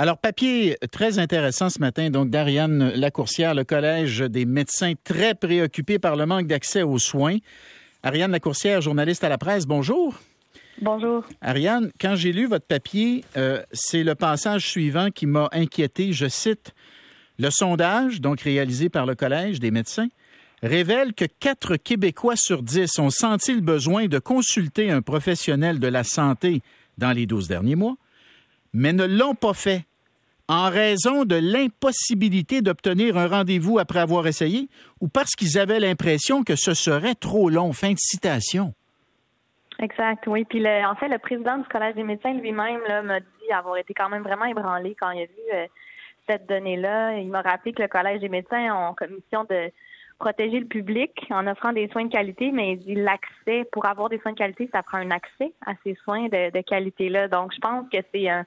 Alors, papier très intéressant ce matin, donc d'Ariane Lacourcière, le Collège des médecins très préoccupés par le manque d'accès aux soins. Ariane Lacourcière, journaliste à la presse, bonjour. Bonjour. Ariane, quand j'ai lu votre papier, euh, c'est le passage suivant qui m'a inquiété. Je cite Le sondage, donc réalisé par le Collège des médecins, révèle que quatre Québécois sur dix ont senti le besoin de consulter un professionnel de la santé dans les douze derniers mois, mais ne l'ont pas fait en raison de l'impossibilité d'obtenir un rendez-vous après avoir essayé ou parce qu'ils avaient l'impression que ce serait trop long? Fin de citation. Exact, oui. Puis en fait, le président du Collège des médecins lui-même m'a dit avoir été quand même vraiment ébranlé quand il a vu euh, cette donnée-là. Il m'a rappelé que le Collège des médecins ont commission de protéger le public en offrant des soins de qualité, mais il dit l'accès, pour avoir des soins de qualité, ça prend un accès à ces soins de, qualité-là. Donc, je pense que c'est un,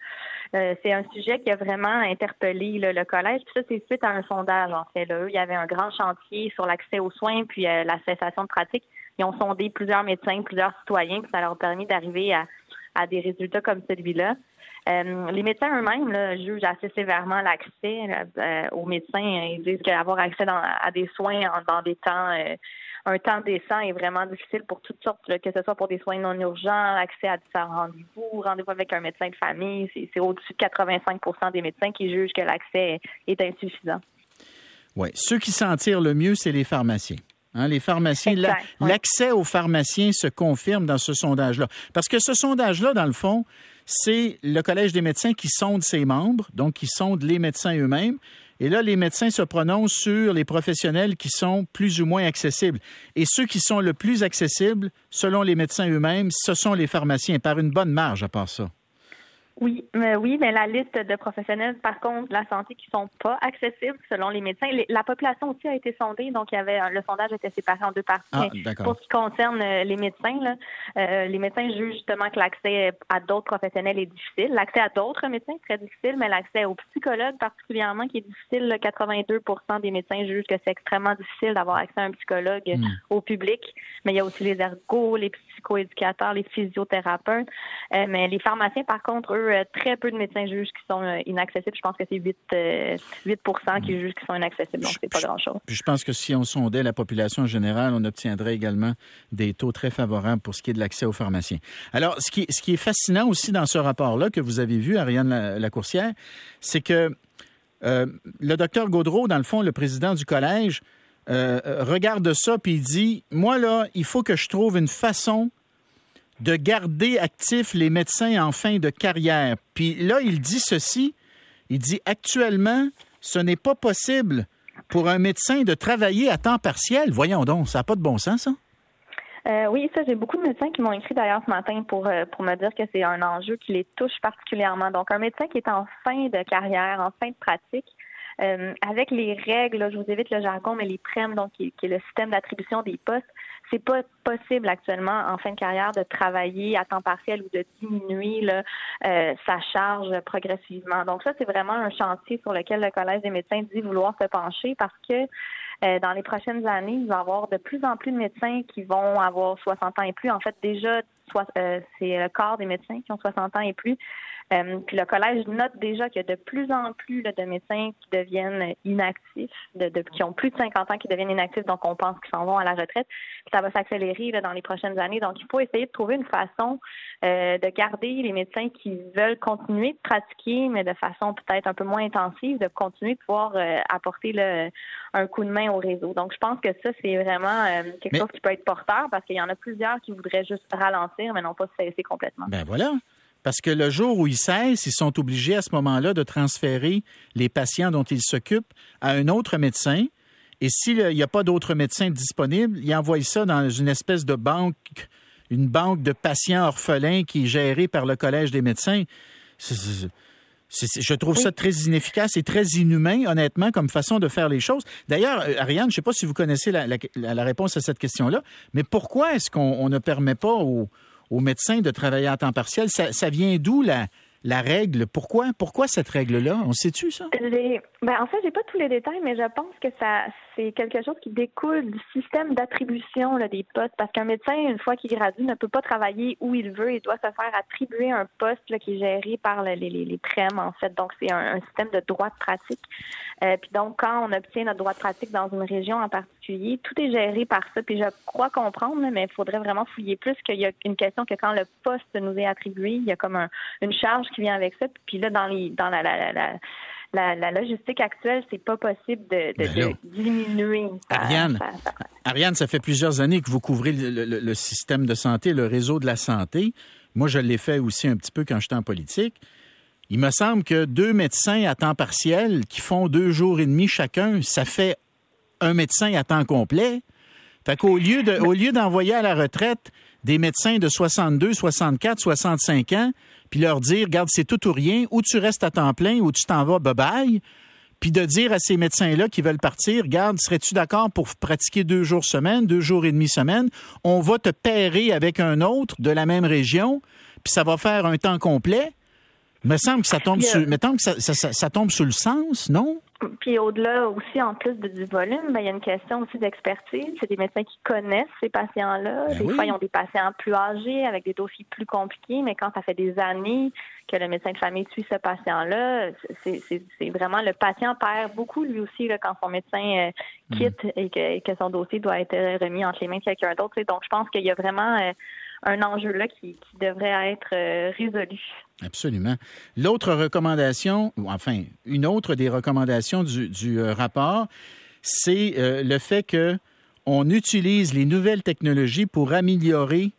euh, c'est un sujet qui a vraiment interpellé le collège. Puis ça, c'est suite à un sondage, en fait. Là. Il y avait un grand chantier sur l'accès aux soins puis euh, la cessation de pratique. Ils ont sondé plusieurs médecins, plusieurs citoyens, puis ça leur a permis d'arriver à, à des résultats comme celui-là. Euh, les médecins eux-mêmes jugent assez sévèrement l'accès euh, aux médecins. Ils disent qu'avoir accès à des soins dans des temps, euh, un temps décent est vraiment difficile pour toutes sortes, que ce soit pour des soins non urgents, accès à différents rendez-vous, rendez-vous avec un médecin de famille. C'est au-dessus de 85% des médecins qui jugent que l'accès est insuffisant. Oui. Ceux qui s'en tirent le mieux, c'est les pharmaciens. Hein, les pharmaciens, l'accès aux pharmaciens se confirme dans ce sondage-là. Parce que ce sondage-là, dans le fond, c'est le Collège des médecins qui sonde ses membres, donc qui sonde les médecins eux-mêmes. Et là, les médecins se prononcent sur les professionnels qui sont plus ou moins accessibles. Et ceux qui sont le plus accessibles, selon les médecins eux-mêmes, ce sont les pharmaciens, par une bonne marge à part ça. Oui, mais oui, mais la liste de professionnels, par contre, de la santé qui sont pas accessibles selon les médecins. la population aussi a été sondée, donc il y avait le sondage était séparé en deux parties. Ah, pour ce qui concerne euh, les médecins, là, euh, les médecins jugent justement que l'accès à d'autres professionnels est difficile. L'accès à d'autres médecins est très difficile, mais l'accès aux psychologues particulièrement qui est difficile. 82 des médecins jugent que c'est extrêmement difficile d'avoir accès à un psychologue hmm. au public. Mais il y a aussi les ergots, les psychoéducateurs, les physiothérapeutes. Euh, mais les pharmaciens, par contre, eux, euh, très peu de médecins jugent qui sont euh, inaccessibles. Je pense que c'est 8, 8 qui jugent qui sont inaccessibles, donc c'est pas grand-chose. Puis je pense que si on sondait la population en général, on obtiendrait également des taux très favorables pour ce qui est de l'accès aux pharmaciens. Alors, ce qui, ce qui est fascinant aussi dans ce rapport-là que vous avez vu, Ariane Lacourcière, c'est que le docteur Gaudreau, dans le fond, le président du collège, regarde ça puis il dit, moi là, il faut que je trouve une façon de garder actifs les médecins en fin de carrière. Puis là, il dit ceci, il dit actuellement, ce n'est pas possible pour un médecin de travailler à temps partiel. Voyons donc, ça n'a pas de bon sens, ça? Euh, oui, ça, j'ai beaucoup de médecins qui m'ont écrit d'ailleurs ce matin pour, euh, pour me dire que c'est un enjeu qui les touche particulièrement. Donc, un médecin qui est en fin de carrière, en fin de pratique, euh, avec les règles, je vous évite le jargon, mais les PREM, donc qui est le système d'attribution des postes, c'est pas possible actuellement en fin de carrière de travailler à temps partiel ou de diminuer euh, sa charge progressivement. Donc ça, c'est vraiment un chantier sur lequel le Collège des médecins dit vouloir se pencher parce que euh, dans les prochaines années, il va y avoir de plus en plus de médecins qui vont avoir 60 ans et plus. En fait, déjà, euh, c'est le corps des médecins qui ont 60 ans et plus euh, puis le collège note déjà qu'il y a de plus en plus de médecins qui deviennent inactifs, de, qui ont plus de 50 ans qui deviennent inactifs, donc on pense qu'ils s'en vont à la retraite. Puis ça va s'accélérer dans les prochaines années. Donc il faut essayer de trouver une façon euh, de garder les médecins qui veulent continuer de pratiquer, mais de façon peut-être un peu moins intensive, de continuer de pouvoir euh, apporter le, un coup de main au réseau. Donc je pense que ça, c'est vraiment quelque chose qui peut être porteur parce qu'il y en a plusieurs qui voudraient juste ralentir, mais non pas cesser complètement. Ben voilà. Parce que le jour où ils cessent, ils sont obligés à ce moment-là de transférer les patients dont ils s'occupent à un autre médecin. Et s'il n'y a pas d'autres médecins disponibles, ils envoient ça dans une espèce de banque, une banque de patients orphelins qui est gérée par le Collège des médecins. Je trouve ça très inefficace et très inhumain, honnêtement, comme façon de faire les choses. D'ailleurs, euh, Ariane, je ne sais pas si vous connaissez la, la réponse à cette question-là, mais pourquoi est-ce qu'on ne permet pas aux, aux médecins de travailler à temps partiel? Ça, vient d'où la, la règle? Pourquoi, pourquoi cette règle-là? On sait-tu ça? Ben, en fait, j'ai pas tous les détails, mais je pense que ça, quelque chose qui découle du système d'attribution des postes, parce qu'un médecin, une fois qu'il gradue, ne peut pas travailler où il veut. Il doit se faire attribuer un poste qui est géré par les, les, les en fait. Donc, c'est un, système de droit de pratique. Euh, puis donc, quand on obtient notre droit de pratique dans une région en particulier, tout est géré par ça. Puis je crois comprendre, mais il faudrait vraiment fouiller plus qu'il y a une question que quand le poste nous est attribué, il y a comme une charge qui vient avec ça. Puis là, dans les la, logistique actuelle, c'est pas possible de, ben diminuer. Ariane, ça, Ariane, ça fait plusieurs années que vous couvrez le, système de santé, le réseau de la santé. Moi, je l'ai fait aussi un petit peu quand j'étais en politique. Il me semble que deux médecins à temps partiel qui font deux jours et demi chacun, ça fait un médecin à temps complet. Fait qu'au lieu de, au lieu d'envoyer à la retraite des médecins de 62, 64, 65 ans, puis leur dire, regarde, c'est tout ou rien, ou tu restes à temps plein, ou tu t'en vas, bye-bye. Puis de dire à ces médecins-là qui veulent partir, regarde, serais-tu d'accord pour pratiquer deux jours semaine, deux jours et demi semaine? On va te pairer avec un autre de la même région, puis ça va faire un temps complet. Me semble que ça tombe sur, mettons que ça, ça tombe sur le sens, non? Puis au-delà aussi, en plus de, du volume, ben, il y a une question aussi d'expertise. C'est des médecins qui connaissent ces patients-là. Ben des fois, ils ont des patients plus âgés avec des dossiers plus compliqués, mais quand ça fait des années que le médecin de famille suit ce patient-là, c'est vraiment le patient perd beaucoup lui aussi là, quand son médecin euh, mm. quitte et, que, son dossier doit être remis entre les mains de quelqu'un d'autre. Donc, je pense qu'il y a vraiment euh, un enjeu là qui, devrait être euh, résolu. Absolument. L'autre recommandation, ou enfin, une autre des recommandations du, euh, rapport, c'est euh, le fait que on utilise les nouvelles technologies pour améliorer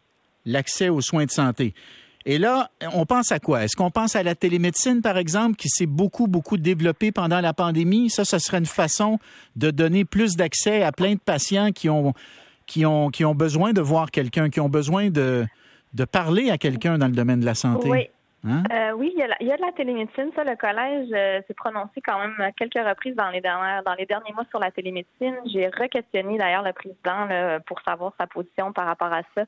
l'accès aux soins de santé. Et là, on pense à quoi? Est-ce qu'on pense à la télémédecine, par exemple, qui s'est beaucoup, beaucoup développée pendant la pandémie? Ça, ce serait une façon de donner plus d'accès à plein de patients qui ont qui ont, qui ont besoin de voir quelqu'un, qui ont besoin de, de parler à quelqu'un dans le domaine de la santé. Oui. Hein? Euh, oui, il y, a il y, a de la télémédecine. Ça, le collège euh, s'est prononcé quand même quelques reprises dans les dernières, dans les derniers mois sur la télémédecine. J'ai re-questionné d'ailleurs le président pour savoir sa position par rapport à ça.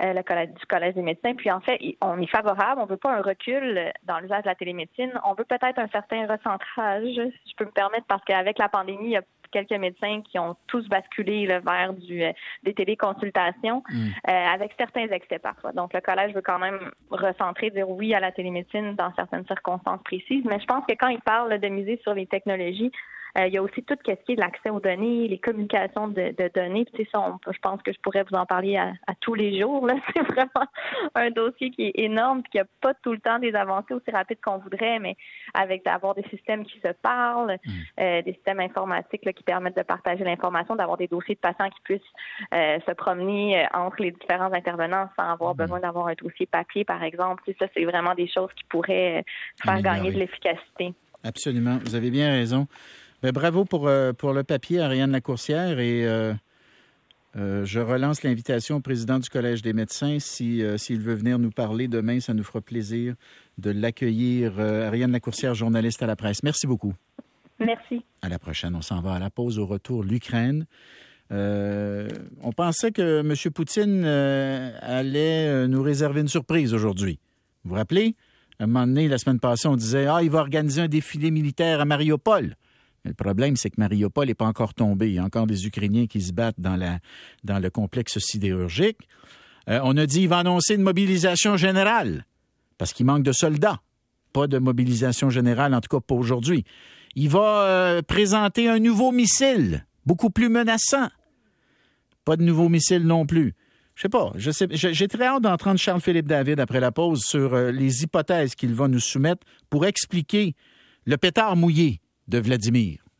Euh, le collège, du Collège des médecins. Puis en fait, on est favorable, on veut pas un recul dans l'usage de la télémédecine. On veut peut-être un certain recentrage, si je peux me permettre, parce qu'avec la pandémie, il y a quelques médecins qui ont tous basculé vers du, euh, des téléconsultations, mm. euh, avec certains excès parfois. Donc, le collège veut quand même recentrer, dire oui à la télémédecine dans certaines circonstances précises. Mais je pense que quand il parle de miser sur les technologies, euh, il y a aussi tout ce qui est de l'accès aux données, les communications de, données. Puis, ça, je pense que je pourrais vous en parler à, tous les jours. Là. C'est vraiment un dossier qui est énorme, puis qui n'a pas tout le temps des avancées aussi rapides qu'on voudrait, mais avec d'avoir des systèmes qui se parlent, mm. euh, des systèmes informatiques qui permettent de partager l'information, d'avoir des dossiers de patients qui puissent euh, se promener entre les différents intervenants sans avoir mm. besoin d'avoir un dossier papier, par exemple. ça, c'est vraiment des choses qui pourraient faire gagner de l'efficacité. Absolument. Vous avez bien raison. Bravo pour, euh, pour le papier, Ariane Lacourcière. Et euh, euh, je relance l'invitation au président du Collège des médecins. S'il veut venir nous parler demain, ça nous fera plaisir de l'accueillir. Ariane Lacourcière, journaliste à la presse. Merci beaucoup. Merci. À la prochaine. On s'en va à la pause. Au retour, l'Ukraine. on pensait que M. Poutine allait nous réserver une surprise aujourd'hui. Vous vous rappelez? À un moment donné, la semaine passée, on disait Ah, il va organiser un défilé militaire à Mariupol le problème, c'est que Mariupol n'est pas encore tombé. Il y a encore des Ukrainiens qui se battent dans, le complexe sidérurgique. Euh, on a dit qu'il va annoncer une mobilisation générale parce qu'il manque de soldats. Pas de mobilisation générale, en tout cas pas aujourd'hui. Il va euh, présenter un nouveau missile, beaucoup plus menaçant. Pas de nouveau missile non plus. Je sais pas. J'ai très hâte d'entendre Charles-Philippe David après la pause sur euh, les hypothèses qu'il va nous soumettre pour expliquer le pétard mouillé de Vladimir.